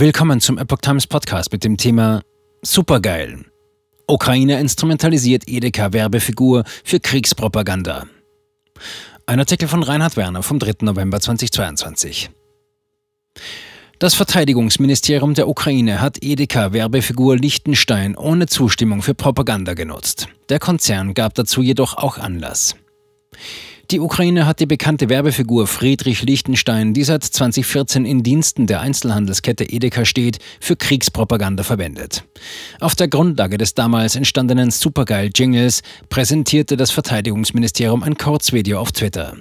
Willkommen zum Epoch Times Podcast mit dem Thema Supergeil. Ukraine instrumentalisiert Edeka-Werbefigur für Kriegspropaganda. Ein Artikel von Reinhard Werner vom 3. November 2022. Das Verteidigungsministerium der Ukraine hat Edeka-Werbefigur Liechtenstein ohne Zustimmung für Propaganda genutzt. Der Konzern gab dazu jedoch auch Anlass. Die Ukraine hat die bekannte Werbefigur Friedrich Lichtenstein, die seit 2014 in Diensten der Einzelhandelskette Edeka steht, für Kriegspropaganda verwendet. Auf der Grundlage des damals entstandenen Supergeil-Jingles präsentierte das Verteidigungsministerium ein Kurzvideo auf Twitter.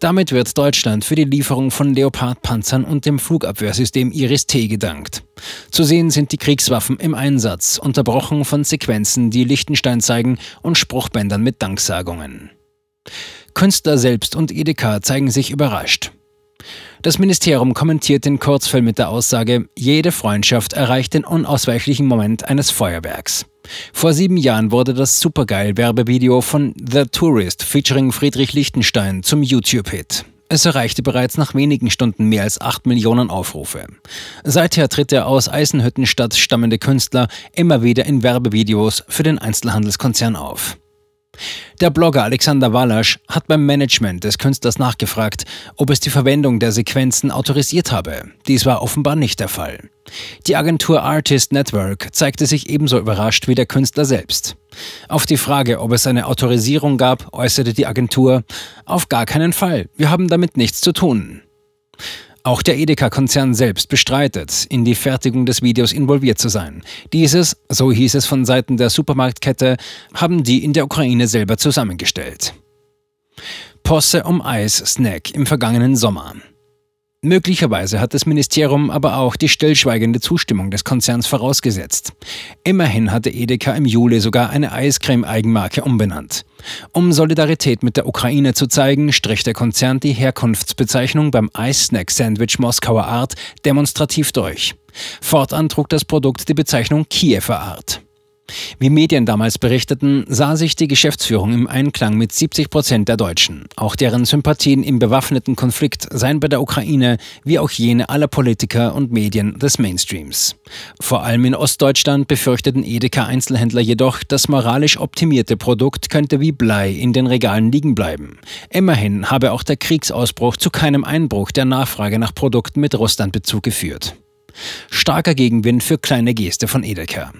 Damit wird Deutschland für die Lieferung von Leopard-Panzern und dem Flugabwehrsystem Iris-T gedankt. Zu sehen sind die Kriegswaffen im Einsatz, unterbrochen von Sequenzen, die Liechtenstein zeigen und Spruchbändern mit Danksagungen. Künstler selbst und Edeka zeigen sich überrascht. Das Ministerium kommentiert den Kurzfilm mit der Aussage, jede Freundschaft erreicht den unausweichlichen Moment eines Feuerwerks. Vor sieben Jahren wurde das Supergeil-Werbevideo von The Tourist featuring Friedrich Lichtenstein zum YouTube-Hit. Es erreichte bereits nach wenigen Stunden mehr als 8 Millionen Aufrufe. Seither tritt der aus Eisenhüttenstadt stammende Künstler immer wieder in Werbevideos für den Einzelhandelskonzern auf. Der Blogger Alexander Walasch hat beim Management des Künstlers nachgefragt, ob es die Verwendung der Sequenzen autorisiert habe. Dies war offenbar nicht der Fall. Die Agentur Artist Network zeigte sich ebenso überrascht wie der Künstler selbst. Auf die Frage, ob es eine Autorisierung gab, äußerte die Agentur, auf gar keinen Fall, wir haben damit nichts zu tun. Auch der Edeka-Konzern selbst bestreitet, in die Fertigung des Videos involviert zu sein. Dieses, so hieß es von Seiten der Supermarktkette, haben die in der Ukraine selber zusammengestellt. Posse um Eis-Snack im vergangenen Sommer. Möglicherweise hat das Ministerium aber auch die stillschweigende Zustimmung des Konzerns vorausgesetzt. Immerhin hatte Edeka im Juli sogar eine Eiscreme-Eigenmarke umbenannt. Um Solidarität mit der Ukraine zu zeigen, strich der Konzern die Herkunftsbezeichnung beim Eissnack-Sandwich Moskauer Art demonstrativ durch. Fortan trug das Produkt die Bezeichnung Kiewer Art. Wie Medien damals berichteten, sah sich die Geschäftsführung im Einklang mit 70 Prozent der Deutschen. Auch deren Sympathien im bewaffneten Konflikt seien bei der Ukraine wie auch jene aller Politiker und Medien des Mainstreams. Vor allem in Ostdeutschland befürchteten Edeka-Einzelhändler jedoch, das moralisch optimierte Produkt könnte wie Blei in den Regalen liegen bleiben. Immerhin habe auch der Kriegsausbruch zu keinem Einbruch der Nachfrage nach Produkten mit Russlandbezug geführt. Starker Gegenwind für kleine Geste von Edeka.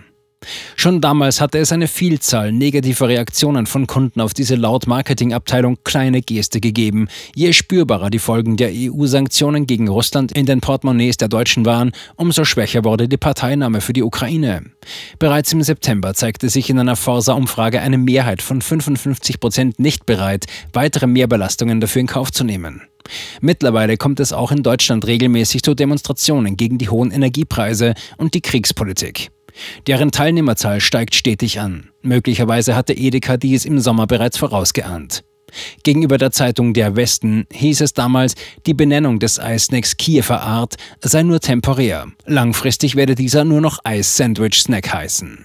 Schon damals hatte es eine Vielzahl negativer Reaktionen von Kunden auf diese laut Marketingabteilung kleine Geste gegeben. Je spürbarer die Folgen der EU-Sanktionen gegen Russland in den Portemonnaies der Deutschen waren, umso schwächer wurde die Parteinahme für die Ukraine. Bereits im September zeigte sich in einer Forsa-Umfrage eine Mehrheit von 55 Prozent nicht bereit, weitere Mehrbelastungen dafür in Kauf zu nehmen. Mittlerweile kommt es auch in Deutschland regelmäßig zu Demonstrationen gegen die hohen Energiepreise und die Kriegspolitik. Deren Teilnehmerzahl steigt stetig an. Möglicherweise hatte Edeka dies im Sommer bereits vorausgeahnt. Gegenüber der Zeitung Der Westen hieß es damals, die Benennung des Eissnacks Kiewer Art sei nur temporär. Langfristig werde dieser nur noch Eis-Sandwich-Snack heißen.